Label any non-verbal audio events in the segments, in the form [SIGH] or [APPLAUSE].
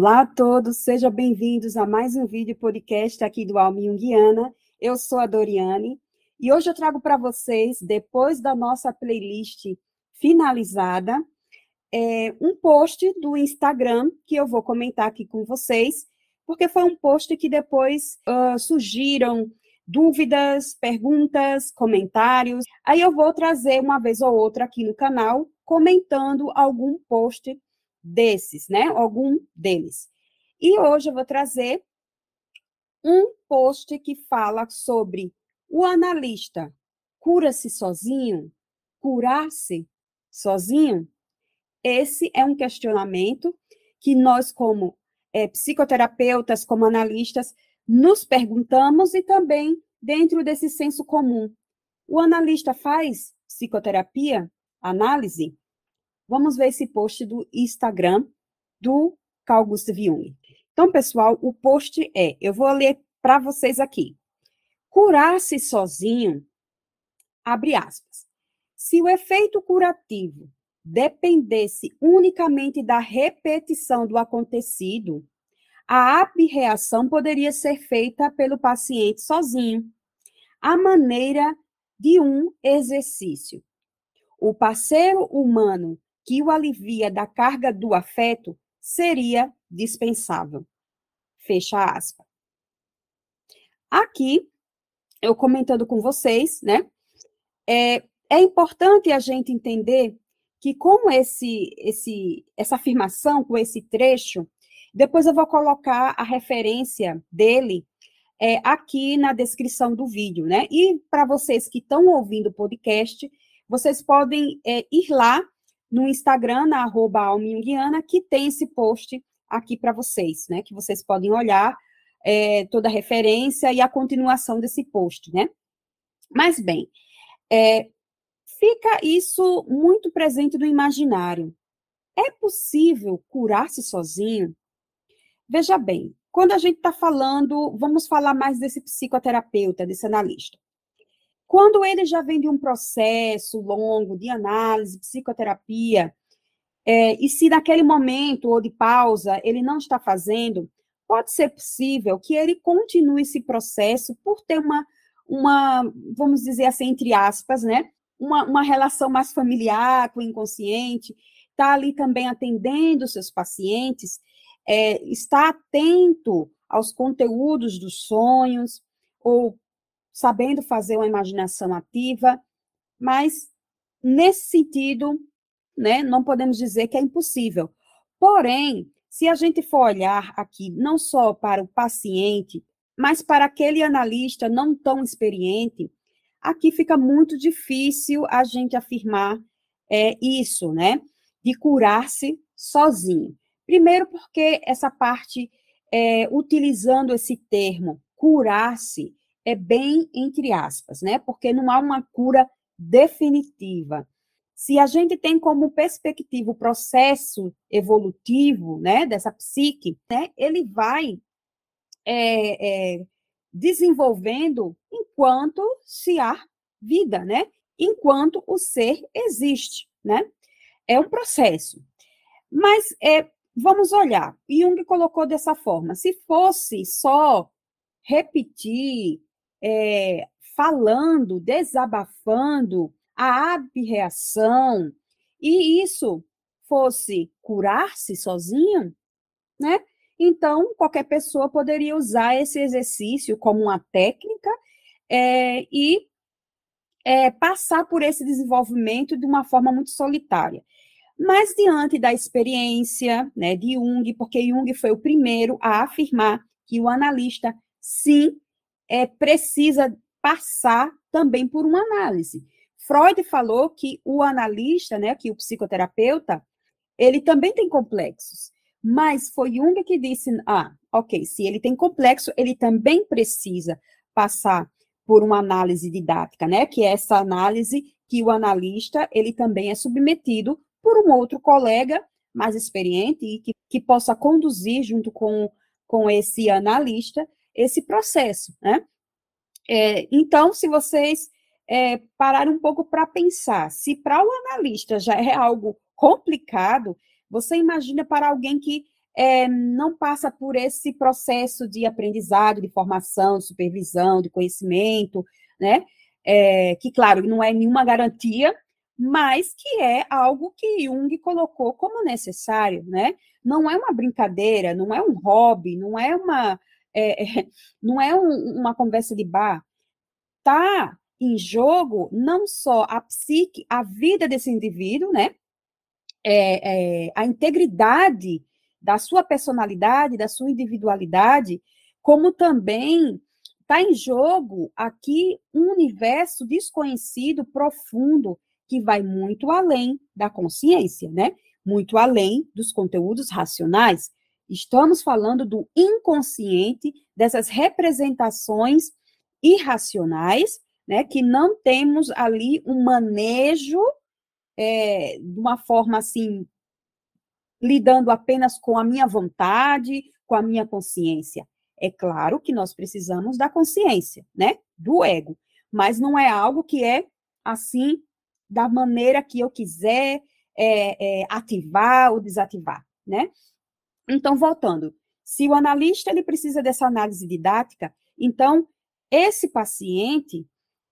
Olá a todos, sejam bem-vindos a mais um vídeo podcast aqui do Alma Jungiana. Eu sou a Doriane e hoje eu trago para vocês, depois da nossa playlist finalizada, é, um post do Instagram que eu vou comentar aqui com vocês, porque foi um post que depois uh, surgiram dúvidas, perguntas, comentários. Aí eu vou trazer uma vez ou outra aqui no canal comentando algum post desses, né? Algum deles. E hoje eu vou trazer um post que fala sobre o analista cura-se sozinho? Curar-se sozinho? Esse é um questionamento que nós, como é, psicoterapeutas, como analistas, nos perguntamos e também dentro desse senso comum. O analista faz psicoterapia, análise? Vamos ver esse post do Instagram do Carl Gustav Jung. Então, pessoal, o post é, eu vou ler para vocês aqui. Curar-se sozinho, abre aspas. Se o efeito curativo dependesse unicamente da repetição do acontecido, a abreação poderia ser feita pelo paciente sozinho, à maneira de um exercício. O parceiro humano que o alivia da carga do afeto seria dispensável. Fecha aspas. Aqui, eu comentando com vocês, né? É, é importante a gente entender que com esse, esse, essa afirmação, com esse trecho, depois eu vou colocar a referência dele é, aqui na descrição do vídeo, né? E para vocês que estão ouvindo o podcast, vocês podem é, ir lá no Instagram, na arroba Alminguiana, que tem esse post aqui para vocês, né? Que vocês podem olhar é, toda a referência e a continuação desse post, né? Mas bem, é, fica isso muito presente no imaginário. É possível curar-se sozinho? Veja bem, quando a gente está falando, vamos falar mais desse psicoterapeuta, desse analista. Quando ele já vem de um processo longo de análise, psicoterapia, é, e se naquele momento ou de pausa ele não está fazendo, pode ser possível que ele continue esse processo por ter uma, uma vamos dizer assim, entre aspas, né? Uma, uma relação mais familiar com o inconsciente, está ali também atendendo seus pacientes, é, está atento aos conteúdos dos sonhos, ou sabendo fazer uma imaginação ativa, mas nesse sentido, né, não podemos dizer que é impossível. Porém, se a gente for olhar aqui não só para o paciente, mas para aquele analista não tão experiente, aqui fica muito difícil a gente afirmar é, isso, né? De curar-se sozinho. Primeiro, porque essa parte, é, utilizando esse termo, curar-se, é bem entre aspas, né? Porque não há uma cura definitiva. Se a gente tem como perspectiva o processo evolutivo, né, dessa psique, né, ele vai é, é, desenvolvendo enquanto se há vida, né? Enquanto o ser existe, né? É um processo. Mas é, vamos olhar. Jung colocou dessa forma: se fosse só repetir é, falando, desabafando a abreação, e isso fosse curar-se sozinho, né? Então, qualquer pessoa poderia usar esse exercício como uma técnica é, e é, passar por esse desenvolvimento de uma forma muito solitária. Mas, diante da experiência né, de Jung, porque Jung foi o primeiro a afirmar que o analista, sim, é, precisa passar também por uma análise. Freud falou que o analista, né, que o psicoterapeuta, ele também tem complexos. Mas foi Jung que disse: ah, ok, se ele tem complexo, ele também precisa passar por uma análise didática, né? Que é essa análise que o analista ele também é submetido por um outro colega mais experiente e que, que possa conduzir junto com, com esse analista esse processo, né? É, então, se vocês é, pararem um pouco para pensar, se para o analista já é algo complicado, você imagina para alguém que é, não passa por esse processo de aprendizado, de formação, de supervisão, de conhecimento, né? É, que, claro, não é nenhuma garantia, mas que é algo que Jung colocou como necessário, né? Não é uma brincadeira, não é um hobby, não é uma, é, não é um, uma conversa de bar. Tá em jogo não só a psique, a vida desse indivíduo, né? É, é, a integridade da sua personalidade, da sua individualidade, como também está em jogo aqui um universo desconhecido, profundo, que vai muito além da consciência, né? Muito além dos conteúdos racionais. Estamos falando do inconsciente, dessas representações irracionais, né? Que não temos ali um manejo é, de uma forma assim lidando apenas com a minha vontade, com a minha consciência. É claro que nós precisamos da consciência, né? Do ego, mas não é algo que é assim da maneira que eu quiser é, é, ativar ou desativar, né? Então, voltando, se o analista ele precisa dessa análise didática, então esse paciente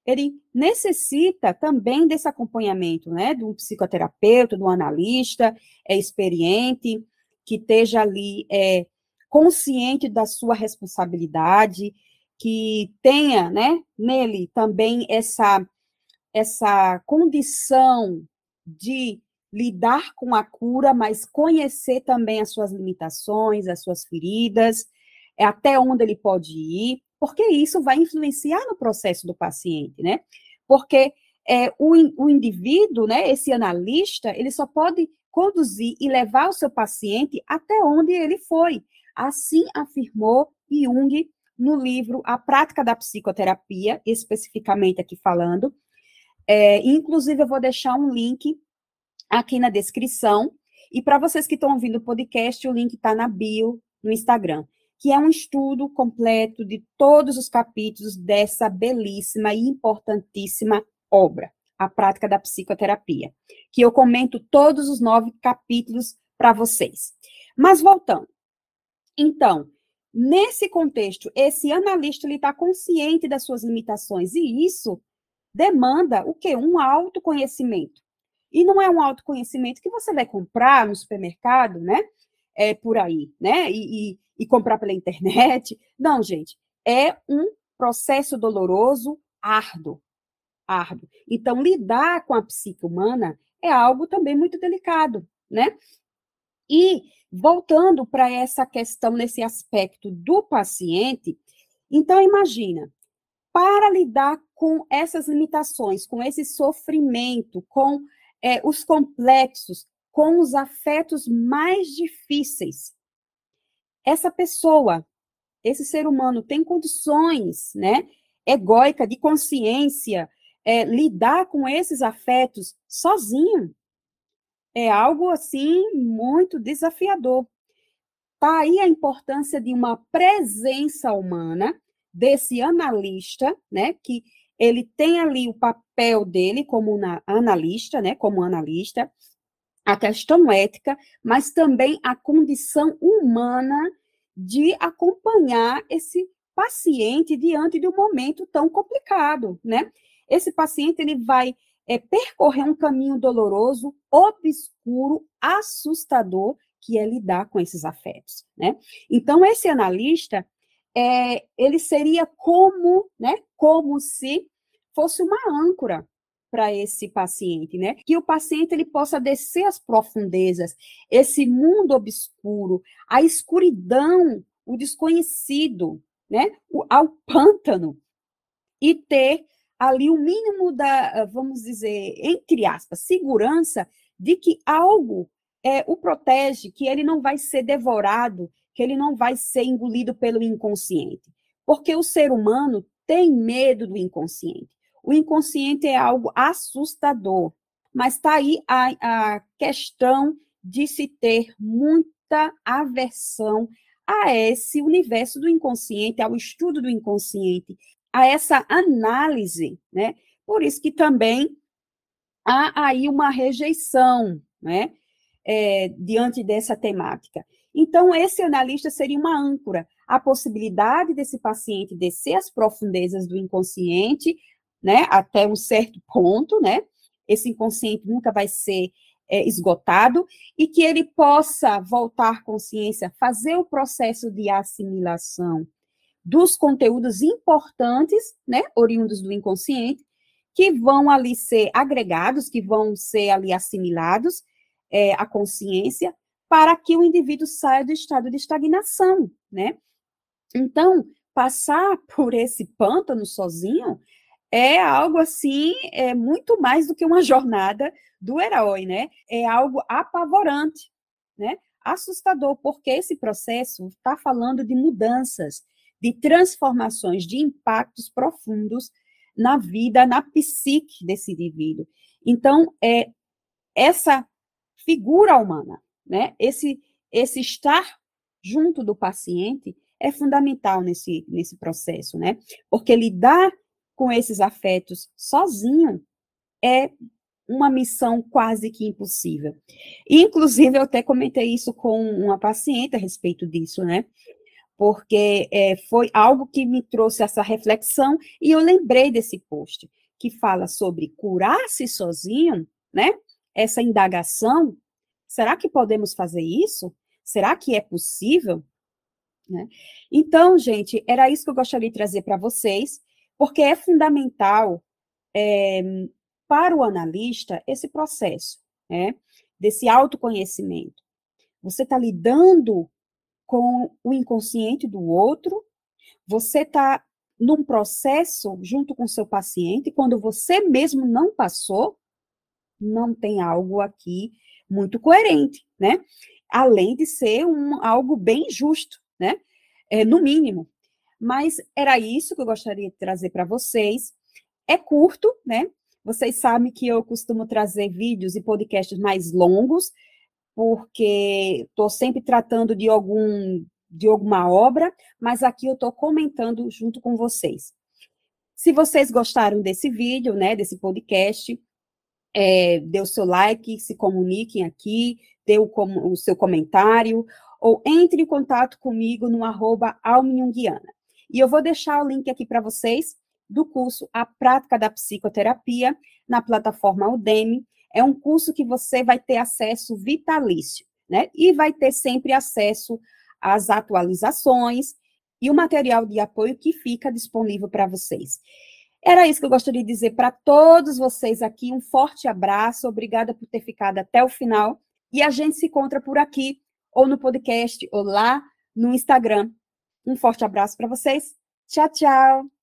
ele necessita também desse acompanhamento, né, de um psicoterapeuta, de um analista é, experiente, que esteja ali é, consciente da sua responsabilidade, que tenha, né, nele também essa, essa condição de lidar com a cura, mas conhecer também as suas limitações, as suas feridas, é até onde ele pode ir, porque isso vai influenciar no processo do paciente, né? Porque é, o, o indivíduo, né, esse analista, ele só pode conduzir e levar o seu paciente até onde ele foi. Assim afirmou Jung no livro A Prática da Psicoterapia, especificamente aqui falando. É, inclusive, eu vou deixar um link aqui na descrição. E para vocês que estão ouvindo o podcast, o link está na bio no Instagram que é um estudo completo de todos os capítulos dessa belíssima e importantíssima obra, A Prática da Psicoterapia, que eu comento todos os nove capítulos para vocês. Mas voltando. Então, nesse contexto, esse analista está consciente das suas limitações, e isso demanda o quê? Um autoconhecimento. E não é um autoconhecimento que você vai comprar no supermercado, né? É por aí, né? E, e e comprar pela internet. Não, gente, é um processo doloroso, árduo, árduo. Então, lidar com a psique humana é algo também muito delicado, né? E voltando para essa questão nesse aspecto do paciente, então imagina, para lidar com essas limitações, com esse sofrimento, com é, os complexos, com os afetos mais difíceis, essa pessoa, esse ser humano tem condições, né, egóica, de consciência, é, lidar com esses afetos sozinho. É algo, assim, muito desafiador. Tá aí a importância de uma presença humana, desse analista, né, que ele tem ali o papel dele como analista, né, como analista, a questão ética, mas também a condição humana de acompanhar esse paciente diante de um momento tão complicado, né? Esse paciente ele vai é, percorrer um caminho doloroso, obscuro, assustador, que é lidar com esses afetos, né? Então esse analista é, ele seria como, né? Como se fosse uma âncora para esse paciente, né? Que o paciente ele possa descer as profundezas, esse mundo obscuro, a escuridão, o desconhecido, né? O, ao pântano e ter ali o mínimo da, vamos dizer, entre aspas, segurança de que algo é, o protege, que ele não vai ser devorado, que ele não vai ser engolido pelo inconsciente. Porque o ser humano tem medo do inconsciente. O inconsciente é algo assustador, mas está aí a, a questão de se ter muita aversão a esse universo do inconsciente, ao estudo do inconsciente, a essa análise, né? Por isso que também há aí uma rejeição, né? É, diante dessa temática. Então, esse analista seria uma âncora. A possibilidade desse paciente descer as profundezas do inconsciente, né, até um certo ponto, né? Esse inconsciente nunca vai ser é, esgotado, e que ele possa voltar consciência, fazer o processo de assimilação dos conteúdos importantes, né, oriundos do inconsciente, que vão ali ser agregados, que vão ser ali assimilados é, à consciência, para que o indivíduo saia do estado de estagnação, né? Então, passar [LAUGHS] por esse pântano sozinho é algo assim, é muito mais do que uma jornada do herói, né? É algo apavorante, né? Assustador, porque esse processo está falando de mudanças, de transformações, de impactos profundos na vida, na psique desse indivíduo. Então, é essa figura humana, né? Esse esse estar junto do paciente é fundamental nesse nesse processo, né? Porque lidar com esses afetos sozinho é uma missão quase que impossível. Inclusive, eu até comentei isso com uma paciente a respeito disso, né? Porque é, foi algo que me trouxe essa reflexão e eu lembrei desse post que fala sobre curar-se sozinho, né? Essa indagação. Será que podemos fazer isso? Será que é possível? Né? Então, gente, era isso que eu gostaria de trazer para vocês porque é fundamental é, para o analista esse processo, né, desse autoconhecimento. Você está lidando com o inconsciente do outro, você está num processo junto com o seu paciente, quando você mesmo não passou, não tem algo aqui muito coerente, né? Além de ser um, algo bem justo, né? É, no mínimo. Mas era isso que eu gostaria de trazer para vocês. É curto, né? Vocês sabem que eu costumo trazer vídeos e podcasts mais longos, porque estou sempre tratando de algum de alguma obra, mas aqui eu estou comentando junto com vocês. Se vocês gostaram desse vídeo, né, desse podcast, é, dê o seu like, se comuniquem aqui, dê o, o seu comentário, ou entre em contato comigo no arroba. E eu vou deixar o link aqui para vocês do curso A Prática da Psicoterapia na plataforma Udemy. É um curso que você vai ter acesso vitalício, né? E vai ter sempre acesso às atualizações e o material de apoio que fica disponível para vocês. Era isso que eu gostaria de dizer para todos vocês aqui. Um forte abraço, obrigada por ter ficado até o final. E a gente se encontra por aqui, ou no podcast, ou lá no Instagram. Um forte abraço para vocês. Tchau, tchau.